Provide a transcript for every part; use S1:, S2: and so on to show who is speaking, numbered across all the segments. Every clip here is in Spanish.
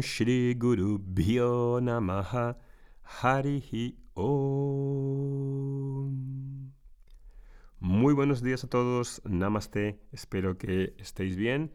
S1: Shri Guru Bhyo Namaha Om. Muy buenos días a todos, Namaste, espero que estéis bien.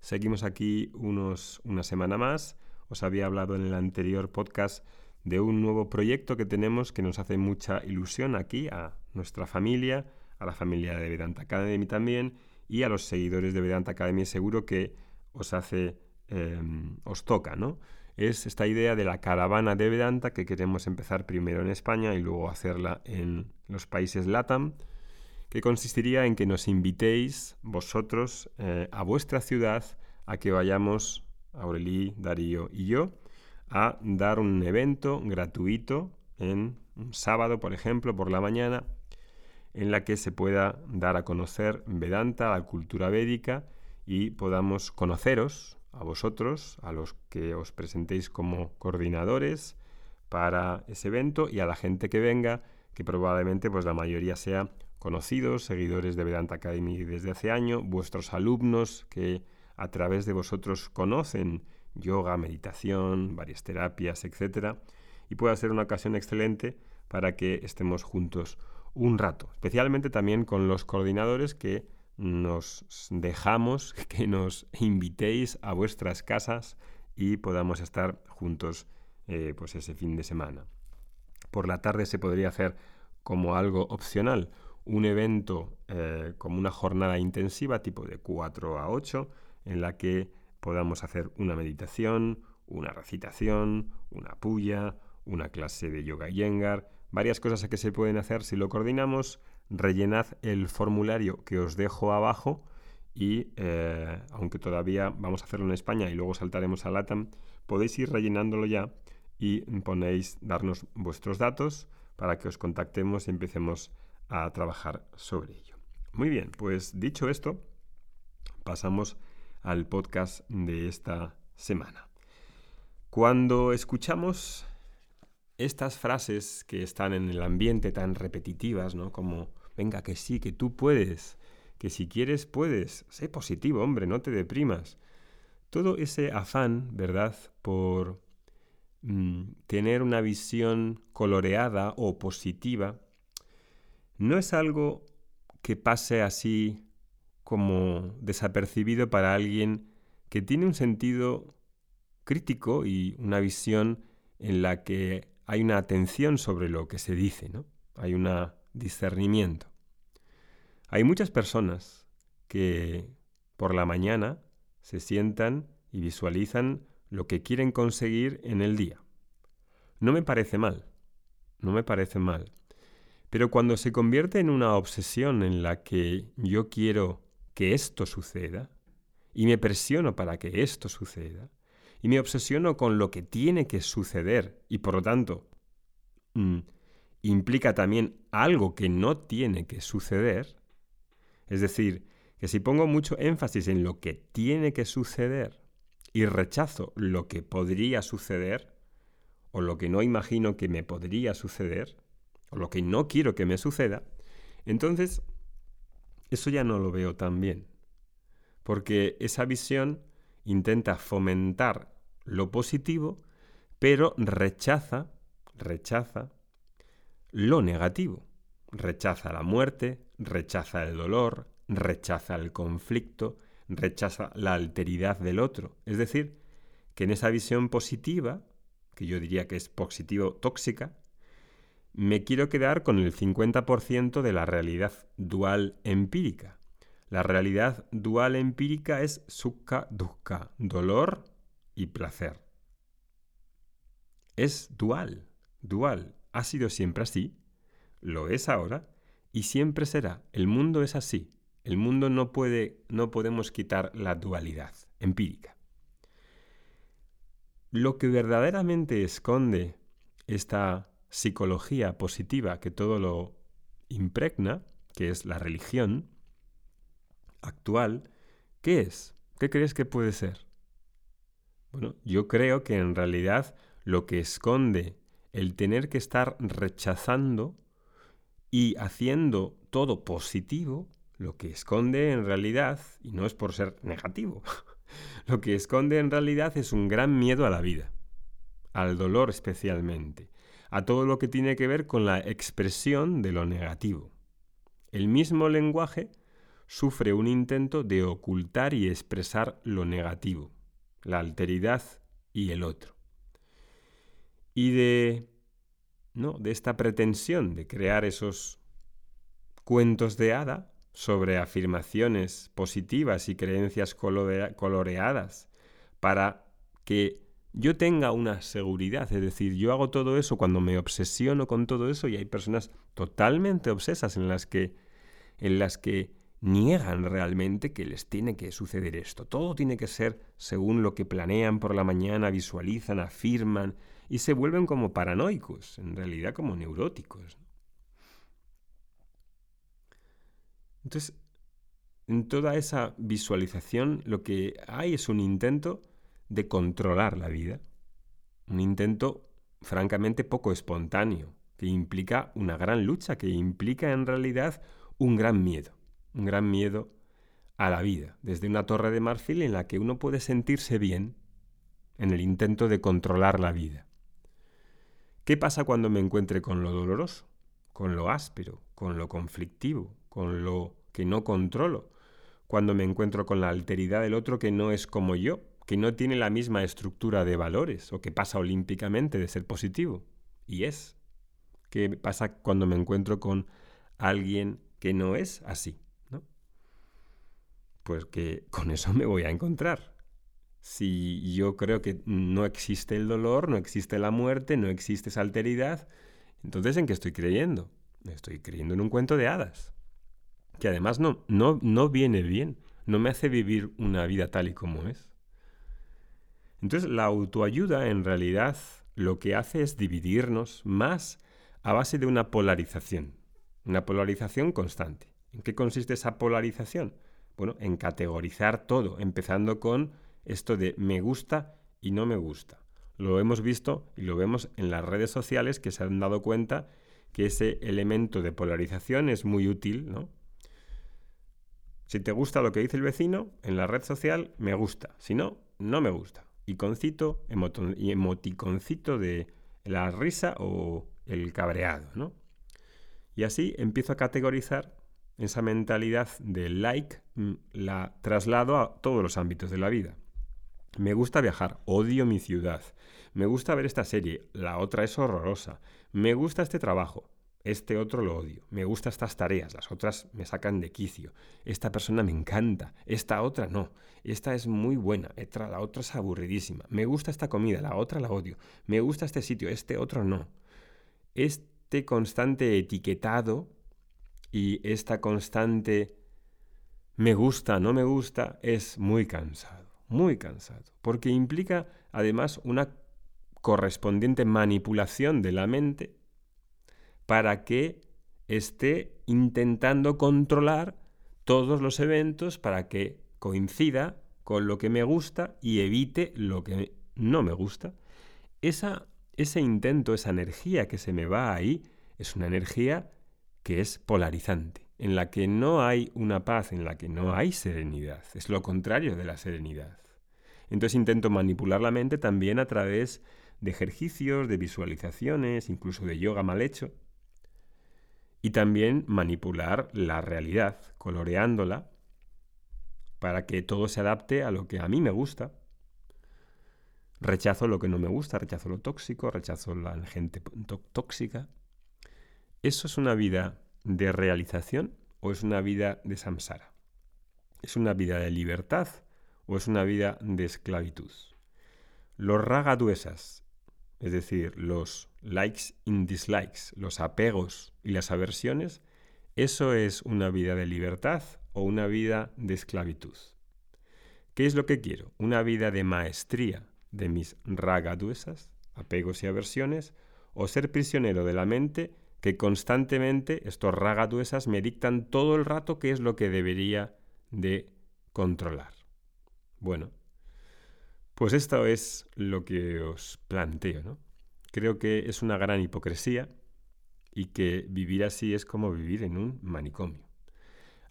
S1: Seguimos aquí unos, una semana más. Os había hablado en el anterior podcast de un nuevo proyecto que tenemos que nos hace mucha ilusión aquí a nuestra familia, a la familia de Vedanta Academy también y a los seguidores de Vedanta Academy seguro que os hace, em, os toca, ¿no? Es esta idea de la caravana de Vedanta que queremos empezar primero en España y luego hacerla en los países LATAM, que consistiría en que nos invitéis vosotros eh, a vuestra ciudad a que vayamos, Aurelí, Darío y yo, a dar un evento gratuito en un sábado, por ejemplo, por la mañana, en la que se pueda dar a conocer Vedanta, la cultura védica, y podamos conoceros a vosotros, a los que os presentéis como coordinadores para ese evento y a la gente que venga, que probablemente pues la mayoría sea conocidos, seguidores de Vedanta Academy desde hace año, vuestros alumnos que a través de vosotros conocen yoga, meditación, varias terapias, etc. Y pueda ser una ocasión excelente para que estemos juntos un rato, especialmente también con los coordinadores que nos dejamos que nos invitéis a vuestras casas y podamos estar juntos eh, pues ese fin de semana. Por la tarde se podría hacer como algo opcional un evento eh, como una jornada intensiva tipo de 4 a 8 en la que podamos hacer una meditación, una recitación, una puya, una clase de yoga yengar, varias cosas que se pueden hacer si lo coordinamos rellenad el formulario que os dejo abajo y eh, aunque todavía vamos a hacerlo en España y luego saltaremos a LATAM, podéis ir rellenándolo ya y ponéis darnos vuestros datos para que os contactemos y empecemos a trabajar sobre ello. Muy bien, pues dicho esto, pasamos al podcast de esta semana. Cuando escuchamos estas frases que están en el ambiente tan repetitivas, ¿no? Como, venga, que sí, que tú puedes, que si quieres puedes, sé positivo, hombre, no te deprimas. Todo ese afán, ¿verdad?, por mm, tener una visión coloreada o positiva, no es algo que pase así como desapercibido para alguien que tiene un sentido crítico y una visión en la que hay una atención sobre lo que se dice, ¿no? Hay un discernimiento. Hay muchas personas que por la mañana se sientan y visualizan lo que quieren conseguir en el día. No me parece mal, no me parece mal. Pero cuando se convierte en una obsesión en la que yo quiero que esto suceda, y me presiono para que esto suceda, y me obsesiono con lo que tiene que suceder y por lo tanto mm, implica también algo que no tiene que suceder, es decir, que si pongo mucho énfasis en lo que tiene que suceder y rechazo lo que podría suceder, o lo que no imagino que me podría suceder, o lo que no quiero que me suceda, entonces eso ya no lo veo tan bien. Porque esa visión intenta fomentar lo positivo, pero rechaza, rechaza lo negativo. Rechaza la muerte, rechaza el dolor, rechaza el conflicto, rechaza la alteridad del otro. Es decir, que en esa visión positiva, que yo diría que es positivo tóxica, me quiero quedar con el 50% de la realidad dual empírica. La realidad dual empírica es sukha dukkha, dolor y placer. Es dual, dual. Ha sido siempre así, lo es ahora y siempre será. El mundo es así. El mundo no puede, no podemos quitar la dualidad empírica. Lo que verdaderamente esconde esta psicología positiva que todo lo impregna, que es la religión actual, ¿qué es? ¿Qué crees que puede ser? Bueno, yo creo que en realidad lo que esconde el tener que estar rechazando y haciendo todo positivo, lo que esconde en realidad, y no es por ser negativo, lo que esconde en realidad es un gran miedo a la vida, al dolor especialmente, a todo lo que tiene que ver con la expresión de lo negativo. El mismo lenguaje sufre un intento de ocultar y expresar lo negativo, la alteridad y el otro. Y de ¿no? de esta pretensión de crear esos cuentos de hada sobre afirmaciones positivas y creencias coloreadas para que yo tenga una seguridad, es decir, yo hago todo eso cuando me obsesiono con todo eso y hay personas totalmente obsesas en las que en las que niegan realmente que les tiene que suceder esto. Todo tiene que ser según lo que planean por la mañana, visualizan, afirman y se vuelven como paranoicos, en realidad como neuróticos. Entonces, en toda esa visualización lo que hay es un intento de controlar la vida, un intento francamente poco espontáneo, que implica una gran lucha, que implica en realidad un gran miedo un gran miedo a la vida, desde una torre de marfil en la que uno puede sentirse bien en el intento de controlar la vida. ¿Qué pasa cuando me encuentre con lo doloroso, con lo áspero, con lo conflictivo, con lo que no controlo? Cuando me encuentro con la alteridad del otro que no es como yo, que no tiene la misma estructura de valores o que pasa olímpicamente de ser positivo. Y es. ¿Qué pasa cuando me encuentro con alguien que no es así? Pues que con eso me voy a encontrar. Si yo creo que no existe el dolor, no existe la muerte, no existe esa alteridad, entonces ¿en qué estoy creyendo? Estoy creyendo en un cuento de hadas, que además no, no, no viene bien, no me hace vivir una vida tal y como es. Entonces la autoayuda en realidad lo que hace es dividirnos más a base de una polarización, una polarización constante. ¿En qué consiste esa polarización? Bueno, en categorizar todo, empezando con esto de me gusta y no me gusta. Lo hemos visto y lo vemos en las redes sociales que se han dado cuenta que ese elemento de polarización es muy útil, ¿no? Si te gusta lo que dice el vecino, en la red social me gusta, si no, no me gusta. Iconcito emoticoncito de la risa o el cabreado, ¿no? Y así empiezo a categorizar esa mentalidad de like mm, la traslado a todos los ámbitos de la vida. Me gusta viajar, odio mi ciudad. Me gusta ver esta serie, la otra es horrorosa. Me gusta este trabajo, este otro lo odio. Me gustan estas tareas, las otras me sacan de quicio. Esta persona me encanta, esta otra no. Esta es muy buena, la otra es aburridísima. Me gusta esta comida, la otra la odio. Me gusta este sitio, este otro no. Este constante etiquetado y esta constante me gusta, no me gusta es muy cansado, muy cansado, porque implica además una correspondiente manipulación de la mente para que esté intentando controlar todos los eventos para que coincida con lo que me gusta y evite lo que no me gusta. Esa, ese intento, esa energía que se me va ahí, es una energía que es polarizante, en la que no hay una paz, en la que no hay serenidad. Es lo contrario de la serenidad. Entonces intento manipular la mente también a través de ejercicios, de visualizaciones, incluso de yoga mal hecho. Y también manipular la realidad, coloreándola, para que todo se adapte a lo que a mí me gusta. Rechazo lo que no me gusta, rechazo lo tóxico, rechazo la gente tóxica. ¿Eso es una vida de realización o es una vida de samsara? ¿Es una vida de libertad o es una vida de esclavitud? Los ragaduesas, es decir, los likes y dislikes, los apegos y las aversiones, ¿eso es una vida de libertad o una vida de esclavitud? ¿Qué es lo que quiero? ¿Una vida de maestría de mis ragaduesas, apegos y aversiones, o ser prisionero de la mente que constantemente estos ragaduesas me dictan todo el rato qué es lo que debería de controlar. Bueno, pues esto es lo que os planteo, ¿no? Creo que es una gran hipocresía y que vivir así es como vivir en un manicomio.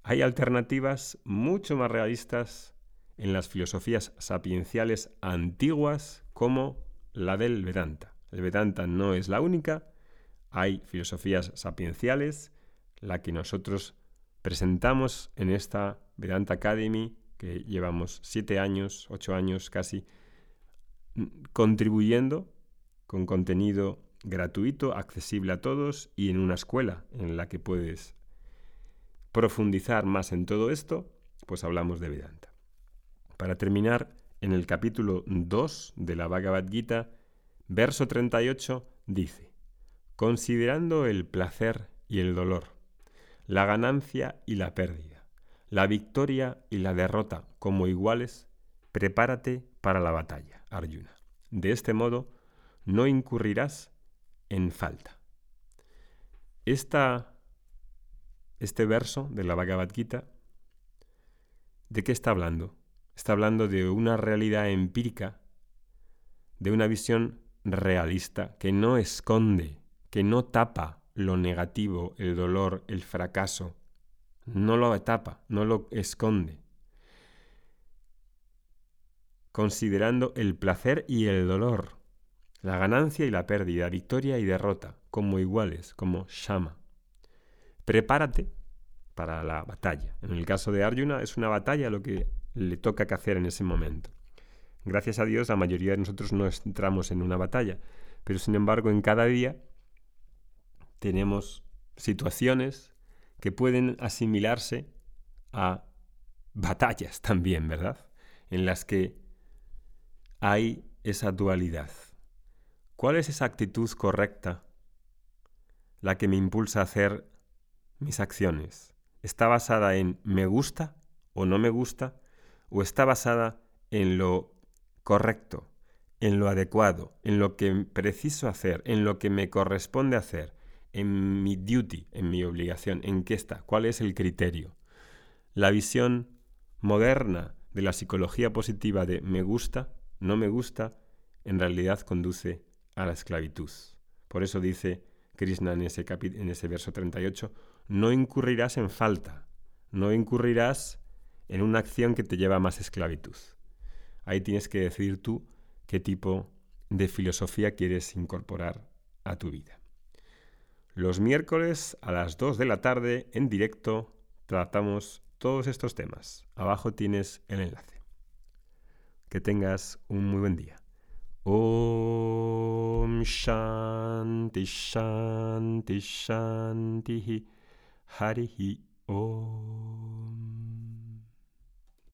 S1: Hay alternativas mucho más realistas en las filosofías sapienciales antiguas como la del Vedanta. El Vedanta no es la única, hay filosofías sapienciales, la que nosotros presentamos en esta Vedanta Academy, que llevamos siete años, ocho años casi, contribuyendo con contenido gratuito, accesible a todos y en una escuela en la que puedes profundizar más en todo esto, pues hablamos de Vedanta. Para terminar, en el capítulo 2 de la Bhagavad Gita, verso 38, dice, considerando el placer y el dolor, la ganancia y la pérdida, la victoria y la derrota como iguales, prepárate para la batalla, Arjuna. De este modo, no incurrirás en falta. Esta, este verso de la Bhagavad Gita, ¿de qué está hablando? Está hablando de una realidad empírica, de una visión realista que no esconde, que no tapa lo negativo, el dolor, el fracaso. No lo tapa, no lo esconde. Considerando el placer y el dolor, la ganancia y la pérdida, victoria y derrota, como iguales, como Shama. Prepárate para la batalla. En el caso de Arjuna es una batalla lo que le toca que hacer en ese momento. Gracias a Dios la mayoría de nosotros no entramos en una batalla, pero sin embargo en cada día tenemos situaciones que pueden asimilarse a batallas también, ¿verdad? En las que hay esa dualidad. ¿Cuál es esa actitud correcta la que me impulsa a hacer mis acciones? ¿Está basada en me gusta o no me gusta? ¿O está basada en lo correcto, en lo adecuado, en lo que preciso hacer, en lo que me corresponde hacer, en mi duty, en mi obligación, en qué está, cuál es el criterio. La visión moderna de la psicología positiva de me gusta, no me gusta, en realidad conduce a la esclavitud. Por eso dice Krishna en ese, en ese verso 38, no incurrirás en falta, no incurrirás en una acción que te lleva a más esclavitud. Ahí tienes que decidir tú qué tipo de filosofía quieres incorporar a tu vida. Los miércoles a las 2 de la tarde en directo tratamos todos estos temas. Abajo tienes el enlace. Que tengas un muy buen día. Om Shanti Shanti Shanti Om